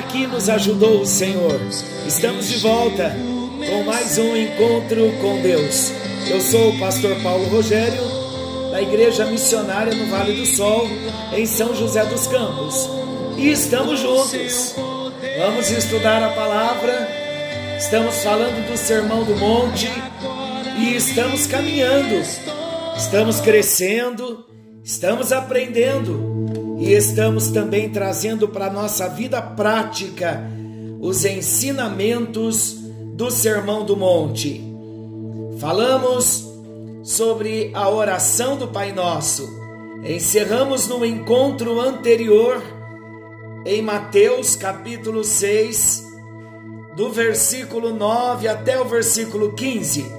aqui nos ajudou o Senhor. Estamos de volta com mais um encontro com Deus. Eu sou o pastor Paulo Rogério, da Igreja Missionária no Vale do Sol, em São José dos Campos. E estamos juntos. Vamos estudar a palavra. Estamos falando do Sermão do Monte e estamos caminhando. Estamos crescendo, estamos aprendendo e estamos também trazendo para a nossa vida prática os ensinamentos do Sermão do Monte. Falamos sobre a oração do Pai Nosso. Encerramos no encontro anterior em Mateus capítulo 6, do versículo 9 até o versículo 15,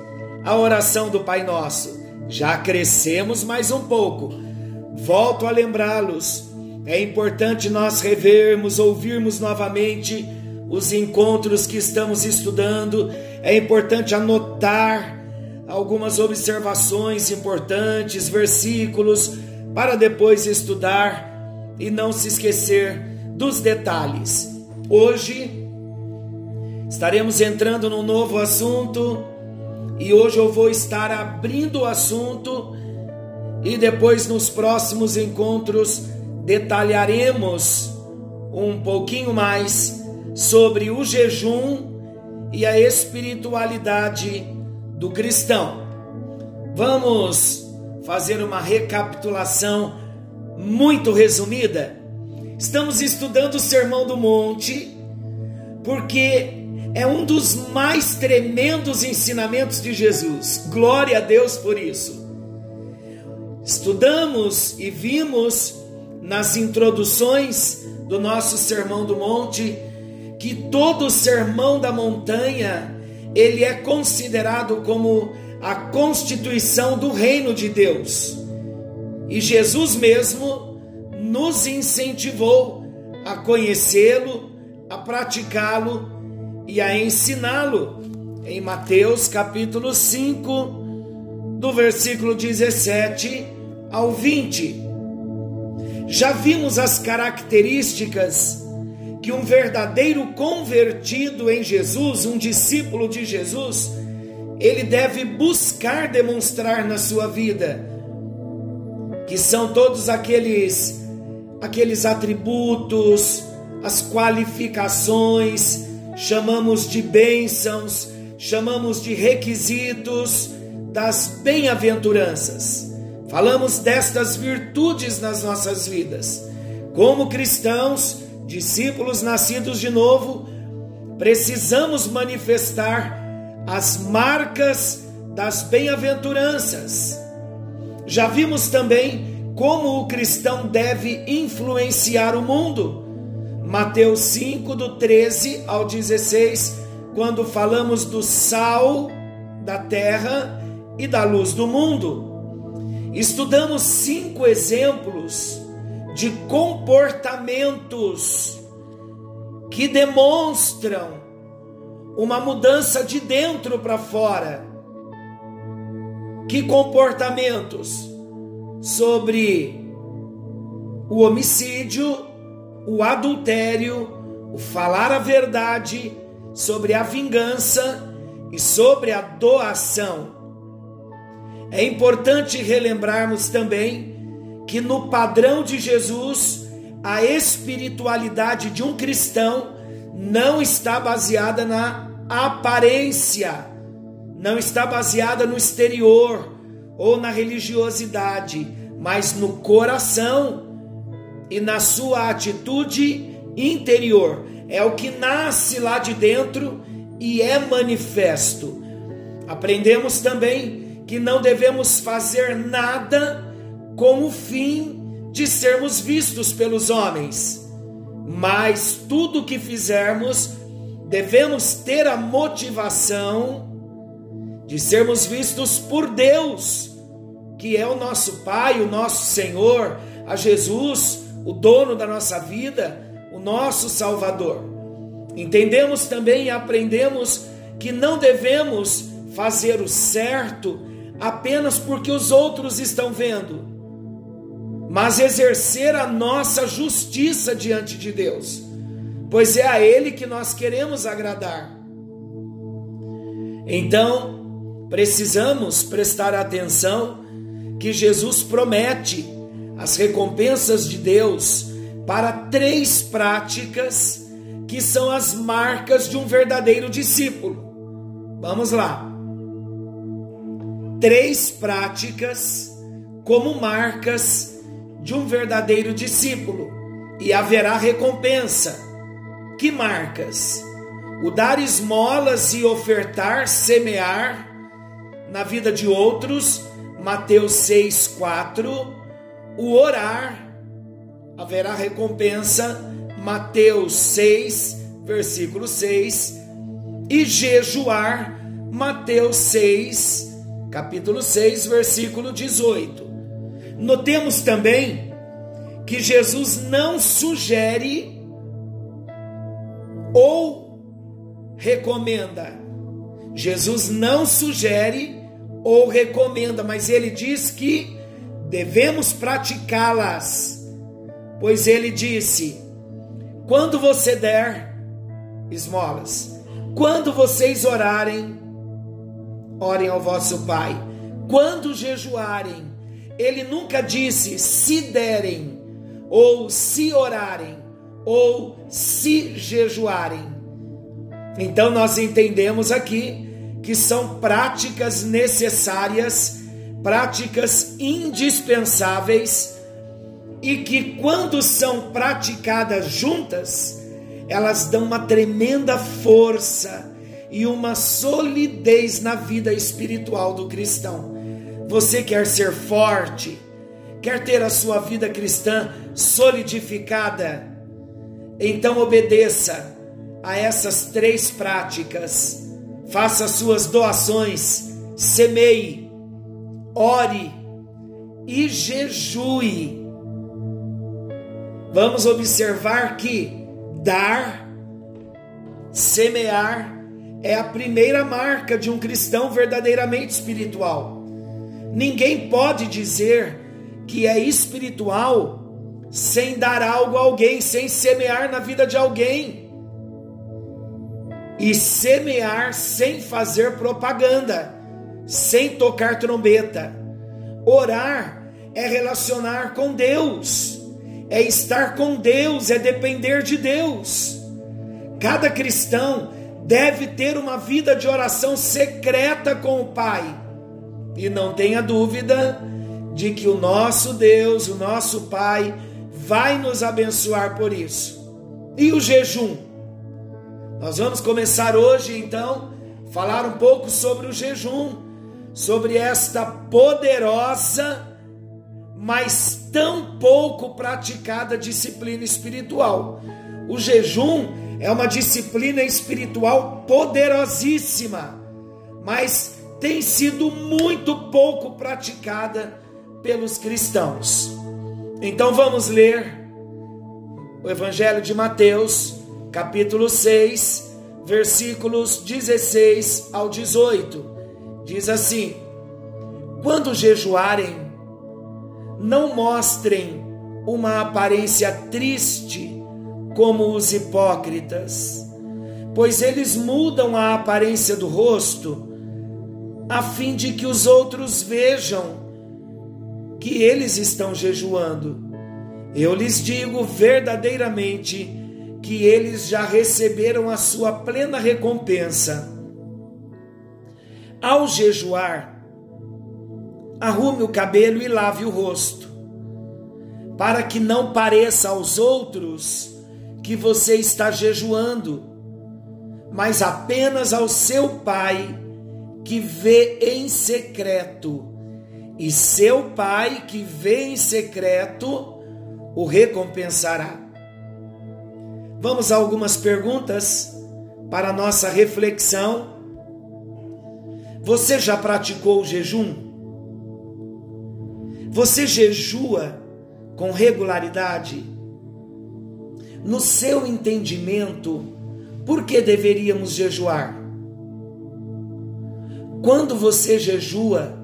a oração do Pai Nosso. Já crescemos mais um pouco. Volto a lembrá-los. É importante nós revermos, ouvirmos novamente os encontros que estamos estudando. É importante anotar algumas observações importantes, versículos, para depois estudar e não se esquecer dos detalhes. Hoje estaremos entrando num novo assunto e hoje eu vou estar abrindo o assunto e depois nos próximos encontros detalharemos um pouquinho mais sobre o jejum e a espiritualidade do cristão. Vamos fazer uma recapitulação muito resumida. Estamos estudando o Sermão do Monte porque é um dos mais tremendos ensinamentos de Jesus. Glória a Deus por isso. Estudamos e vimos nas introduções do nosso Sermão do Monte que todo Sermão da Montanha ele é considerado como a constituição do reino de Deus. E Jesus mesmo nos incentivou a conhecê-lo, a praticá-lo e a ensiná-lo. Em Mateus capítulo 5, do versículo 17 ao 20. Já vimos as características que um verdadeiro convertido em Jesus, um discípulo de Jesus, ele deve buscar demonstrar na sua vida, que são todos aqueles aqueles atributos, as qualificações, chamamos de bênçãos, chamamos de requisitos das bem-aventuranças. Falamos destas virtudes nas nossas vidas. Como cristãos, discípulos nascidos de novo, precisamos manifestar as marcas das bem-aventuranças. Já vimos também como o cristão deve influenciar o mundo. Mateus 5, do 13 ao 16, quando falamos do sal da terra e da luz do mundo. Estudamos cinco exemplos de comportamentos que demonstram uma mudança de dentro para fora. Que comportamentos? Sobre o homicídio, o adultério, o falar a verdade, sobre a vingança e sobre a doação. É importante relembrarmos também que no padrão de Jesus, a espiritualidade de um cristão não está baseada na aparência, não está baseada no exterior ou na religiosidade, mas no coração e na sua atitude interior. É o que nasce lá de dentro e é manifesto. Aprendemos também que não devemos fazer nada com o fim de sermos vistos pelos homens, mas tudo que fizermos devemos ter a motivação de sermos vistos por Deus, que é o nosso Pai, o nosso Senhor, a Jesus, o dono da nossa vida, o nosso Salvador. Entendemos também e aprendemos que não devemos fazer o certo apenas porque os outros estão vendo, mas exercer a nossa justiça diante de Deus, pois é a Ele que nós queremos agradar. Então, precisamos prestar atenção que Jesus promete as recompensas de Deus para três práticas que são as marcas de um verdadeiro discípulo. Vamos lá. Três práticas como marcas de um verdadeiro discípulo e haverá recompensa. Que marcas? O dar esmolas e ofertar, semear na vida de outros, Mateus 6, 4. O orar, haverá recompensa, Mateus 6, versículo 6. E jejuar, Mateus 6, capítulo 6, versículo 18. Notemos também que Jesus não sugere ou recomenda. Jesus não sugere ou recomenda, mas ele diz que devemos praticá-las. Pois ele disse: quando você der esmolas, quando vocês orarem, orem ao vosso Pai. Quando jejuarem, ele nunca disse se derem, ou se orarem, ou se jejuarem. Então nós entendemos aqui que são práticas necessárias, práticas indispensáveis e que quando são praticadas juntas, elas dão uma tremenda força e uma solidez na vida espiritual do cristão. Você quer ser forte? Quer ter a sua vida cristã solidificada? Então obedeça a essas três práticas. Faça suas doações, semeie, ore e jejue. Vamos observar que dar, semear, é a primeira marca de um cristão verdadeiramente espiritual. Ninguém pode dizer que é espiritual sem dar algo a alguém, sem semear na vida de alguém. E semear sem fazer propaganda, sem tocar trombeta. Orar é relacionar com Deus, é estar com Deus, é depender de Deus. Cada cristão deve ter uma vida de oração secreta com o Pai e não tenha dúvida de que o nosso Deus, o nosso Pai, vai nos abençoar por isso. E o jejum? Nós vamos começar hoje então falar um pouco sobre o jejum, sobre esta poderosa, mas tão pouco praticada disciplina espiritual. O jejum é uma disciplina espiritual poderosíssima, mas tem sido muito pouco praticada pelos cristãos. Então vamos ler o Evangelho de Mateus, capítulo 6, versículos 16 ao 18. Diz assim: Quando jejuarem, não mostrem uma aparência triste como os hipócritas, pois eles mudam a aparência do rosto a fim de que os outros vejam que eles estão jejuando. Eu lhes digo verdadeiramente que eles já receberam a sua plena recompensa. Ao jejuar, arrume o cabelo e lave o rosto, para que não pareça aos outros que você está jejuando, mas apenas ao seu Pai que vê em secreto, e seu Pai que vê em secreto o recompensará. Vamos a algumas perguntas para nossa reflexão. Você já praticou o jejum? Você jejua com regularidade? No seu entendimento, por que deveríamos jejuar? Quando você jejua,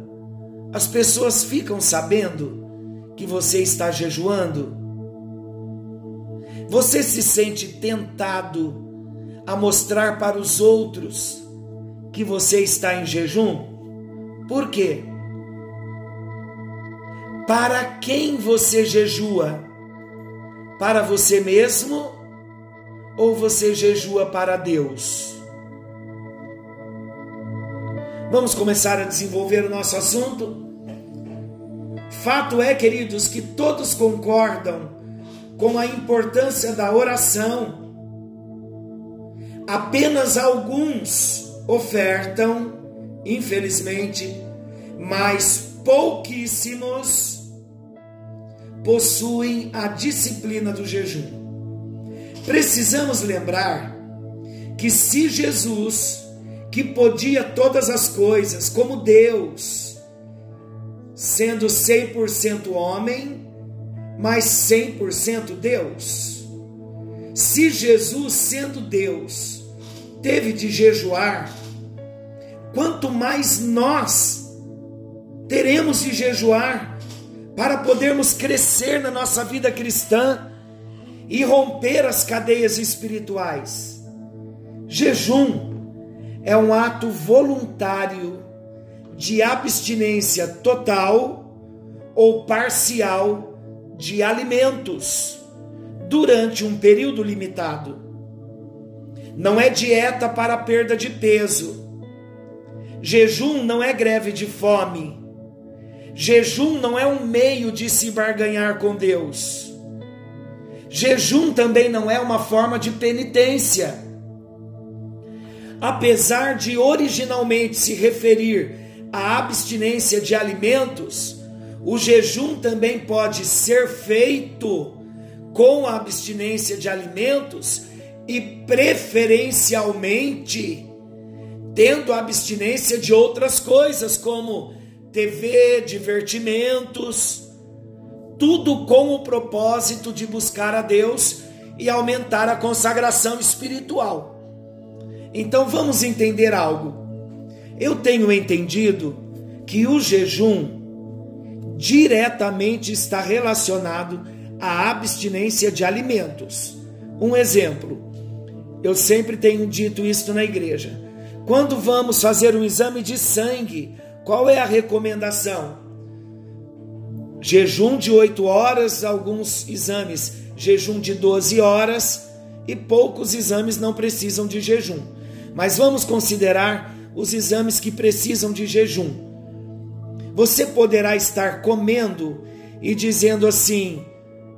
as pessoas ficam sabendo que você está jejuando? Você se sente tentado a mostrar para os outros que você está em jejum? Por quê? Para quem você jejua? Para você mesmo ou você jejua para Deus? Vamos começar a desenvolver o nosso assunto? Fato é, queridos, que todos concordam com a importância da oração. Apenas alguns ofertam, infelizmente, mas pouquíssimos possuem a disciplina do jejum. Precisamos lembrar que se Jesus, que podia todas as coisas, como Deus, sendo 100% homem, mas 100% Deus. Se Jesus, sendo Deus, teve de jejuar, quanto mais nós teremos de jejuar para podermos crescer na nossa vida cristã e romper as cadeias espirituais. Jejum é um ato voluntário de abstinência total ou parcial de alimentos durante um período limitado. Não é dieta para perda de peso. Jejum não é greve de fome. Jejum não é um meio de se barganhar com Deus. Jejum também não é uma forma de penitência. Apesar de originalmente se referir a abstinência de alimentos, o jejum também pode ser feito com a abstinência de alimentos e preferencialmente tendo abstinência de outras coisas como TV, divertimentos, tudo com o propósito de buscar a Deus e aumentar a consagração espiritual. Então vamos entender algo. Eu tenho entendido que o jejum diretamente está relacionado à abstinência de alimentos. Um exemplo, eu sempre tenho dito isso na igreja. Quando vamos fazer um exame de sangue, qual é a recomendação? Jejum de 8 horas, alguns exames, jejum de 12 horas e poucos exames não precisam de jejum. Mas vamos considerar os exames que precisam de jejum. Você poderá estar comendo e dizendo assim: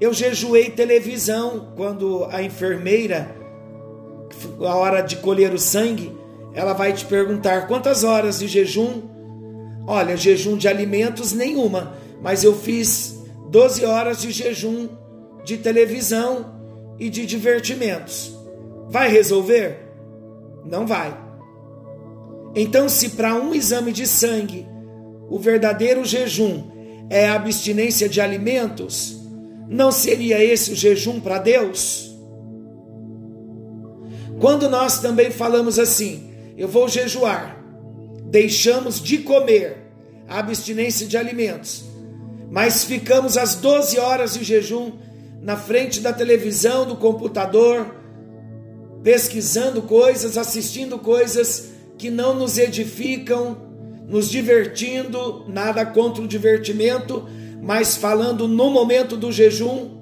Eu jejuei televisão, quando a enfermeira, a hora de colher o sangue, ela vai te perguntar quantas horas de jejum. Olha, jejum de alimentos nenhuma, mas eu fiz 12 horas de jejum de televisão e de divertimentos. Vai resolver? Não vai. Então, se para um exame de sangue o verdadeiro jejum é a abstinência de alimentos, não seria esse o jejum para Deus? Quando nós também falamos assim, eu vou jejuar, deixamos de comer a abstinência de alimentos, mas ficamos às 12 horas de jejum na frente da televisão, do computador, pesquisando coisas, assistindo coisas que não nos edificam, nos divertindo, nada contra o divertimento, mas falando no momento do jejum.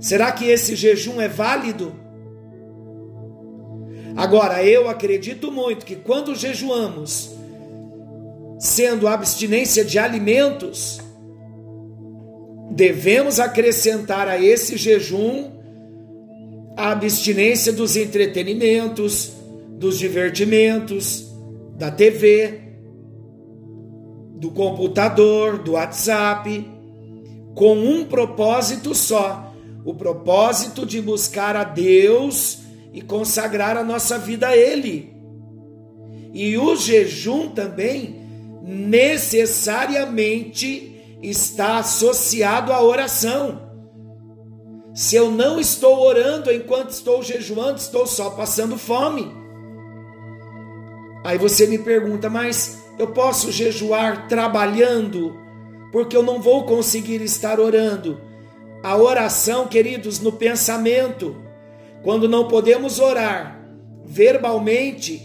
Será que esse jejum é válido? Agora, eu acredito muito que quando jejuamos, sendo abstinência de alimentos, devemos acrescentar a esse jejum a abstinência dos entretenimentos, dos divertimentos, da TV, do computador, do WhatsApp, com um propósito só: o propósito de buscar a Deus e consagrar a nossa vida a Ele. E o jejum também necessariamente está associado à oração. Se eu não estou orando enquanto estou jejuando, estou só passando fome. Aí você me pergunta, mas eu posso jejuar trabalhando? Porque eu não vou conseguir estar orando. A oração, queridos, no pensamento, quando não podemos orar verbalmente,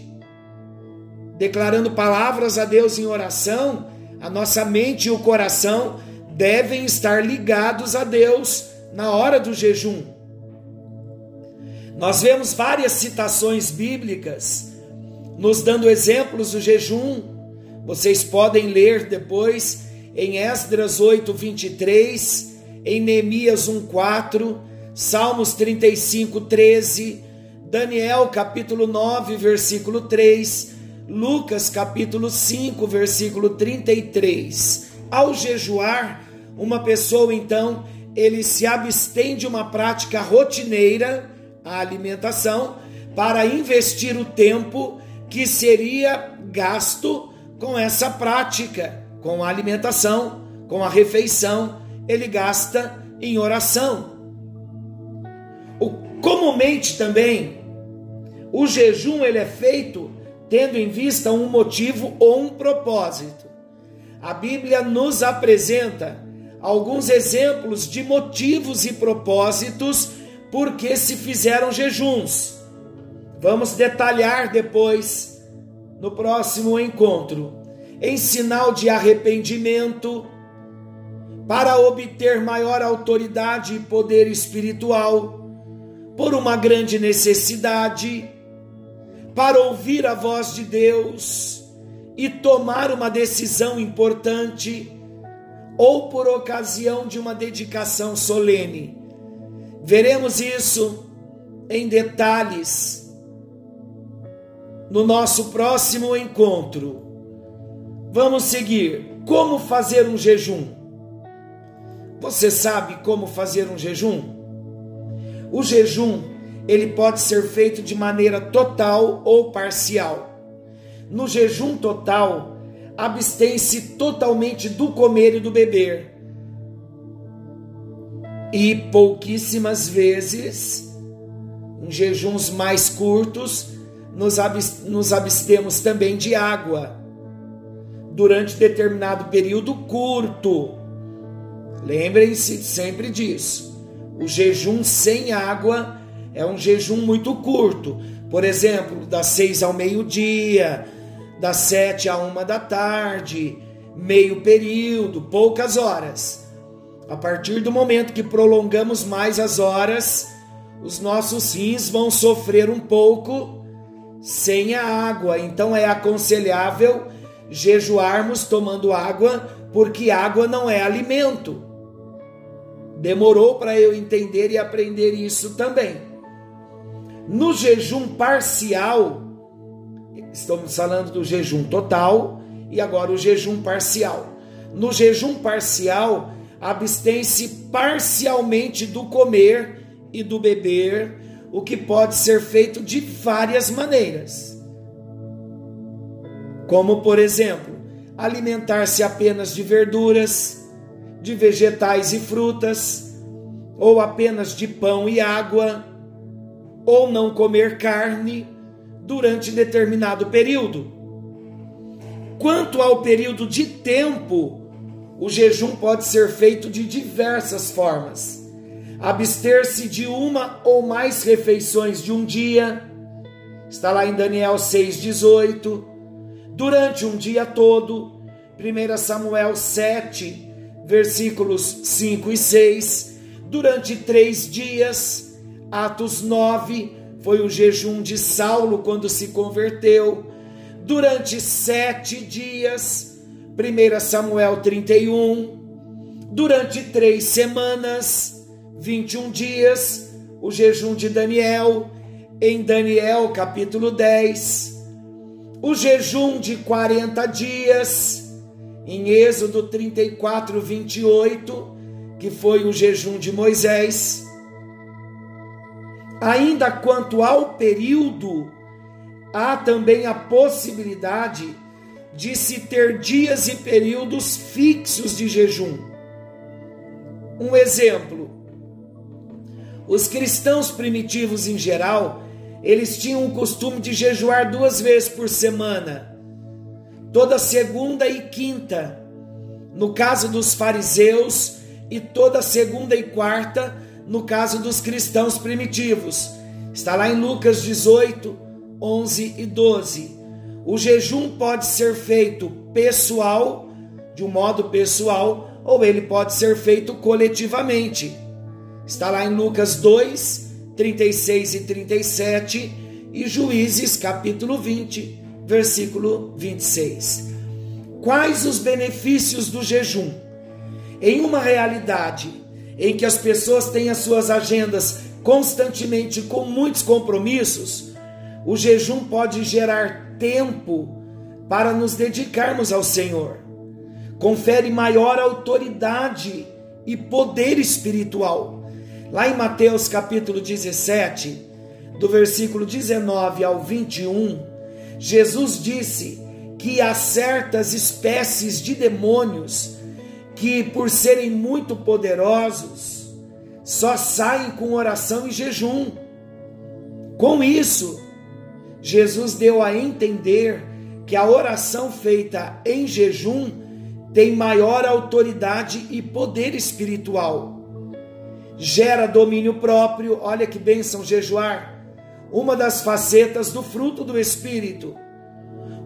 declarando palavras a Deus em oração, a nossa mente e o coração devem estar ligados a Deus na hora do jejum. Nós vemos várias citações bíblicas nos dando exemplos do jejum. Vocês podem ler depois em Esdras 8, 23, em Neemias 1, 4, Salmos 35, 13, Daniel capítulo 9, versículo 3, Lucas capítulo 5, versículo 33. Ao jejuar, uma pessoa então, ele se abstém de uma prática rotineira, a alimentação, para investir o tempo que seria gasto com essa prática, com a alimentação, com a refeição, ele gasta em oração. O, comumente também, o jejum ele é feito tendo em vista um motivo ou um propósito. A Bíblia nos apresenta alguns exemplos de motivos e propósitos por que se fizeram jejuns. Vamos detalhar depois no próximo encontro. Em sinal de arrependimento, para obter maior autoridade e poder espiritual, por uma grande necessidade para ouvir a voz de Deus e tomar uma decisão importante ou por ocasião de uma dedicação solene. Veremos isso em detalhes no nosso próximo encontro. Vamos seguir. Como fazer um jejum? Você sabe como fazer um jejum? O jejum ele pode ser feito de maneira total ou parcial. No jejum total, abstém-se totalmente do comer e do beber. E pouquíssimas vezes, em jejuns mais curtos, nos abstemos também de água durante determinado período curto. Lembrem-se sempre disso. O jejum sem água é um jejum muito curto. Por exemplo, das seis ao meio-dia, das sete a uma da tarde, meio período, poucas horas. A partir do momento que prolongamos mais as horas, os nossos rins vão sofrer um pouco sem a água. Então é aconselhável jejuarmos tomando água, porque água não é alimento. Demorou para eu entender e aprender isso também. No jejum parcial, estamos falando do jejum total e agora o jejum parcial. No jejum parcial, abstém-se parcialmente do comer e do beber, o que pode ser feito de várias maneiras. Como, por exemplo, alimentar-se apenas de verduras, de vegetais e frutas, ou apenas de pão e água ou não comer carne durante determinado período. Quanto ao período de tempo, o jejum pode ser feito de diversas formas. Abster-se de uma ou mais refeições de um dia, está lá em Daniel 6,18, durante um dia todo, 1 Samuel 7, versículos 5 e 6, durante três dias, Atos 9 foi o jejum de Saulo quando se converteu. Durante sete dias, 1 Samuel 31. Durante três semanas, 21 dias, o jejum de Daniel, em Daniel capítulo 10. O jejum de 40 dias, em Êxodo 34, 28 que foi o jejum de Moisés. Ainda quanto ao período, há também a possibilidade de se ter dias e períodos fixos de jejum. Um exemplo: os cristãos primitivos em geral, eles tinham o costume de jejuar duas vezes por semana, toda segunda e quinta. No caso dos fariseus, e toda segunda e quarta, no caso dos cristãos primitivos. Está lá em Lucas 18, 11 e 12. O jejum pode ser feito pessoal, de um modo pessoal, ou ele pode ser feito coletivamente. Está lá em Lucas 2, 36 e 37 e Juízes capítulo 20, versículo 26. Quais os benefícios do jejum? Em uma realidade em que as pessoas têm as suas agendas constantemente com muitos compromissos, o jejum pode gerar tempo para nos dedicarmos ao Senhor. Confere maior autoridade e poder espiritual. Lá em Mateus capítulo 17, do versículo 19 ao 21, Jesus disse que há certas espécies de demônios que, por serem muito poderosos, só saem com oração e jejum. Com isso, Jesus deu a entender que a oração feita em jejum tem maior autoridade e poder espiritual. Gera domínio próprio, olha que bênção jejuar, uma das facetas do fruto do Espírito.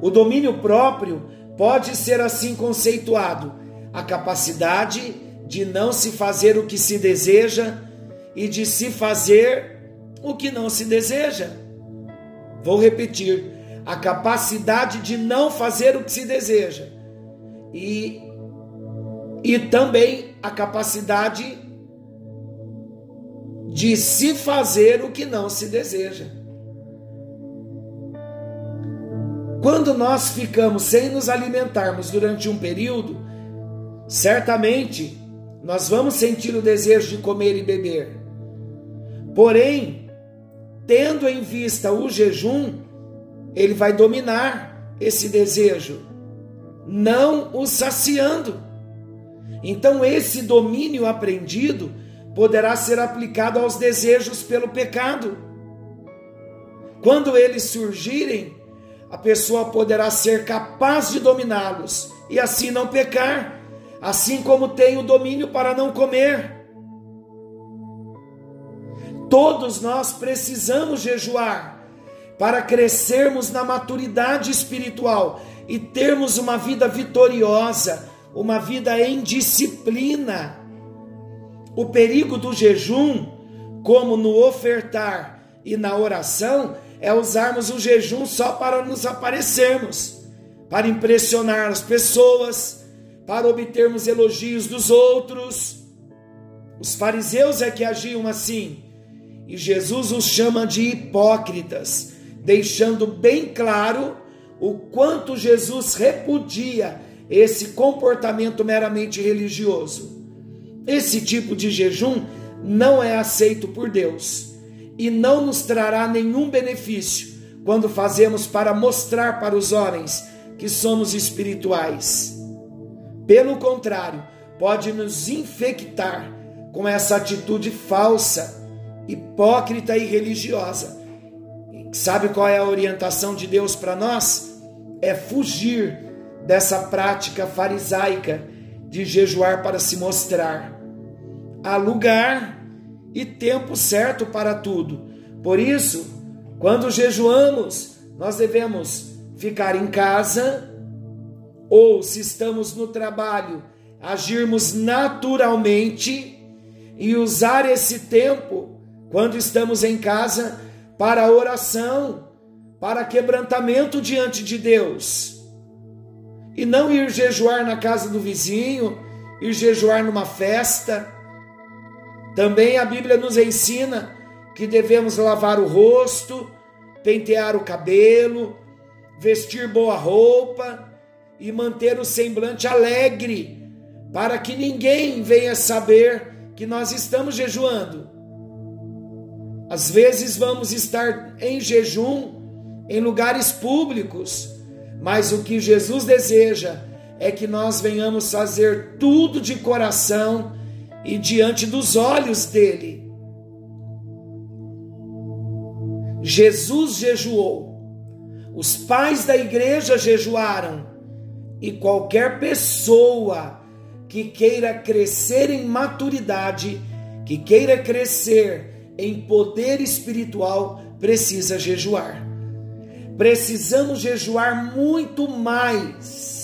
O domínio próprio pode ser assim conceituado a capacidade de não se fazer o que se deseja e de se fazer o que não se deseja. Vou repetir: a capacidade de não fazer o que se deseja e, e também a capacidade de se fazer o que não se deseja. Quando nós ficamos sem nos alimentarmos durante um período, Certamente nós vamos sentir o desejo de comer e beber. Porém, tendo em vista o jejum, ele vai dominar esse desejo, não o saciando. Então, esse domínio aprendido poderá ser aplicado aos desejos pelo pecado. Quando eles surgirem, a pessoa poderá ser capaz de dominá-los e assim não pecar assim como tem o domínio para não comer. Todos nós precisamos jejuar para crescermos na maturidade espiritual e termos uma vida vitoriosa, uma vida em disciplina. O perigo do jejum, como no ofertar e na oração, é usarmos o jejum só para nos aparecermos, para impressionar as pessoas para obtermos elogios dos outros. Os fariseus é que agiam assim, e Jesus os chama de hipócritas, deixando bem claro o quanto Jesus repudia esse comportamento meramente religioso. Esse tipo de jejum não é aceito por Deus e não nos trará nenhum benefício quando fazemos para mostrar para os homens que somos espirituais. Pelo contrário, pode nos infectar com essa atitude falsa, hipócrita e religiosa. Sabe qual é a orientação de Deus para nós? É fugir dessa prática farisaica de jejuar para se mostrar. Há lugar e tempo certo para tudo. Por isso, quando jejuamos, nós devemos ficar em casa ou se estamos no trabalho, agirmos naturalmente e usar esse tempo, quando estamos em casa, para oração, para quebrantamento diante de Deus. E não ir jejuar na casa do vizinho, ir jejuar numa festa. Também a Bíblia nos ensina que devemos lavar o rosto, pentear o cabelo, vestir boa roupa e manter o semblante alegre, para que ninguém venha saber que nós estamos jejuando. Às vezes vamos estar em jejum em lugares públicos, mas o que Jesus deseja é que nós venhamos fazer tudo de coração e diante dos olhos dele. Jesus jejuou, os pais da igreja jejuaram, e qualquer pessoa que queira crescer em maturidade, que queira crescer em poder espiritual, precisa jejuar. Precisamos jejuar muito mais,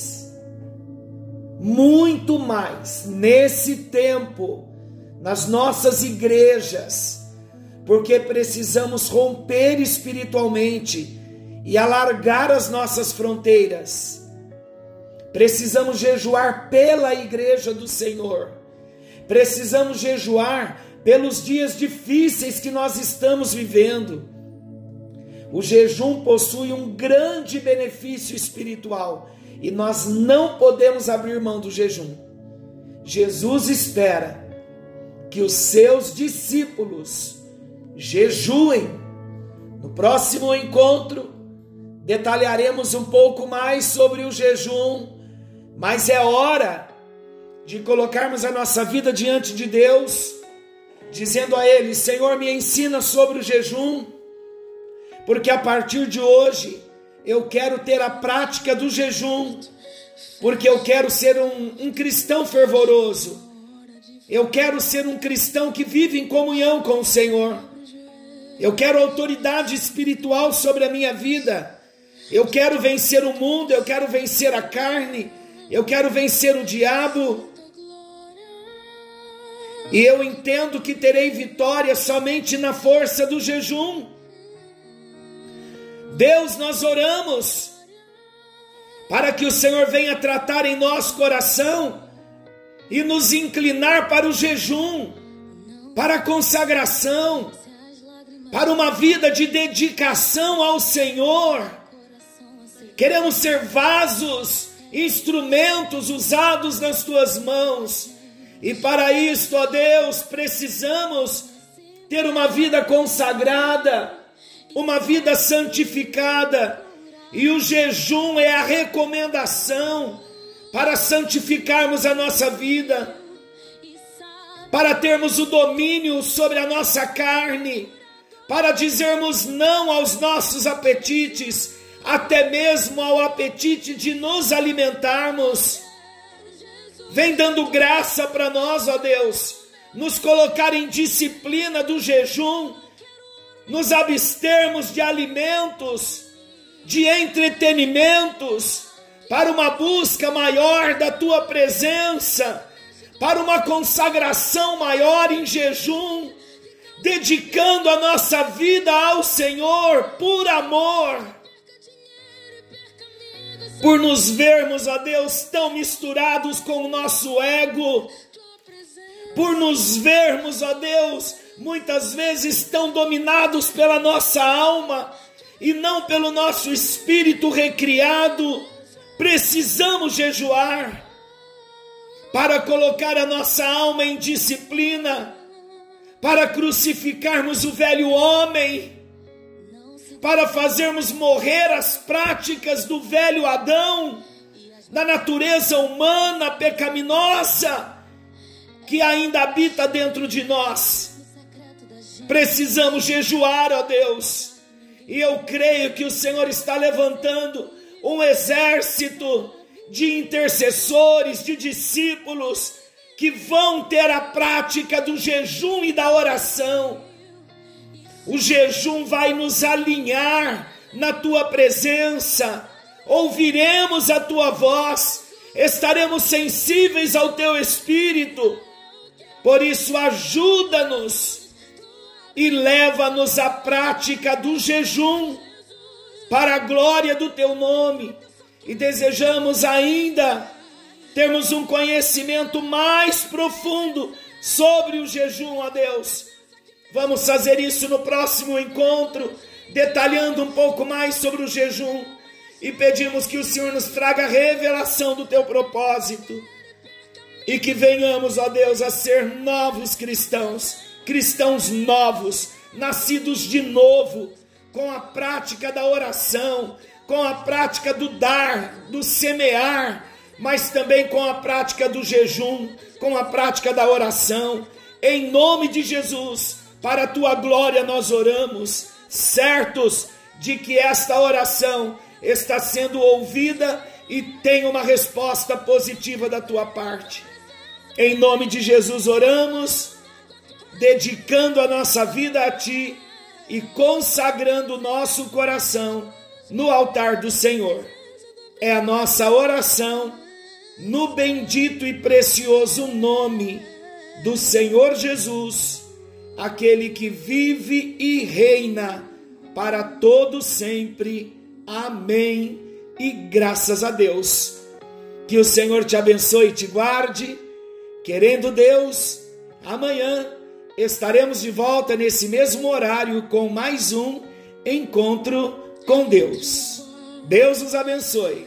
muito mais nesse tempo, nas nossas igrejas, porque precisamos romper espiritualmente e alargar as nossas fronteiras Precisamos jejuar pela igreja do Senhor. Precisamos jejuar pelos dias difíceis que nós estamos vivendo. O jejum possui um grande benefício espiritual e nós não podemos abrir mão do jejum. Jesus espera que os seus discípulos jejuem. No próximo encontro, detalharemos um pouco mais sobre o jejum mas é hora de colocarmos a nossa vida diante de Deus, dizendo a Ele: Senhor, me ensina sobre o jejum, porque a partir de hoje eu quero ter a prática do jejum, porque eu quero ser um, um cristão fervoroso, eu quero ser um cristão que vive em comunhão com o Senhor, eu quero autoridade espiritual sobre a minha vida, eu quero vencer o mundo, eu quero vencer a carne eu quero vencer o diabo. E eu entendo que terei vitória somente na força do jejum. Deus, nós oramos para que o Senhor venha tratar em nosso coração e nos inclinar para o jejum, para a consagração, para uma vida de dedicação ao Senhor. Queremos ser vasos instrumentos usados nas tuas mãos. E para isto, ó Deus, precisamos ter uma vida consagrada, uma vida santificada. E o jejum é a recomendação para santificarmos a nossa vida, para termos o domínio sobre a nossa carne, para dizermos não aos nossos apetites até mesmo ao apetite de nos alimentarmos. Vem dando graça para nós, ó Deus, nos colocar em disciplina do jejum, nos abstermos de alimentos, de entretenimentos, para uma busca maior da tua presença, para uma consagração maior em jejum, dedicando a nossa vida ao Senhor por amor. Por nos vermos, ó Deus, tão misturados com o nosso ego, por nos vermos, ó Deus, muitas vezes tão dominados pela nossa alma e não pelo nosso espírito recriado, precisamos jejuar para colocar a nossa alma em disciplina, para crucificarmos o velho homem para fazermos morrer as práticas do velho Adão, da natureza humana pecaminosa que ainda habita dentro de nós. Precisamos jejuar, ó Deus, e eu creio que o Senhor está levantando um exército de intercessores, de discípulos que vão ter a prática do jejum e da oração. O jejum vai nos alinhar na tua presença, ouviremos a tua voz, estaremos sensíveis ao teu espírito. Por isso, ajuda-nos e leva-nos à prática do jejum, para a glória do teu nome. E desejamos ainda termos um conhecimento mais profundo sobre o jejum, ó Deus. Vamos fazer isso no próximo encontro, detalhando um pouco mais sobre o jejum. E pedimos que o Senhor nos traga revelação do teu propósito. E que venhamos, ó Deus, a ser novos cristãos, cristãos novos, nascidos de novo, com a prática da oração, com a prática do dar, do semear, mas também com a prática do jejum, com a prática da oração. Em nome de Jesus, para a tua glória nós oramos, certos de que esta oração está sendo ouvida e tem uma resposta positiva da tua parte. Em nome de Jesus oramos, dedicando a nossa vida a ti e consagrando o nosso coração no altar do Senhor. É a nossa oração no bendito e precioso nome do Senhor Jesus, aquele que vive e reina para todo sempre. Amém. E graças a Deus. Que o Senhor te abençoe e te guarde. Querendo Deus, amanhã estaremos de volta nesse mesmo horário com mais um encontro com Deus. Deus os abençoe.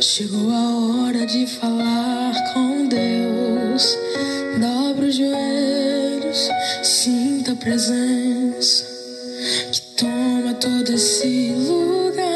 Chegou a hora de falar com Deus. Dobra os joelhos, sinta a presença que toma todo esse lugar.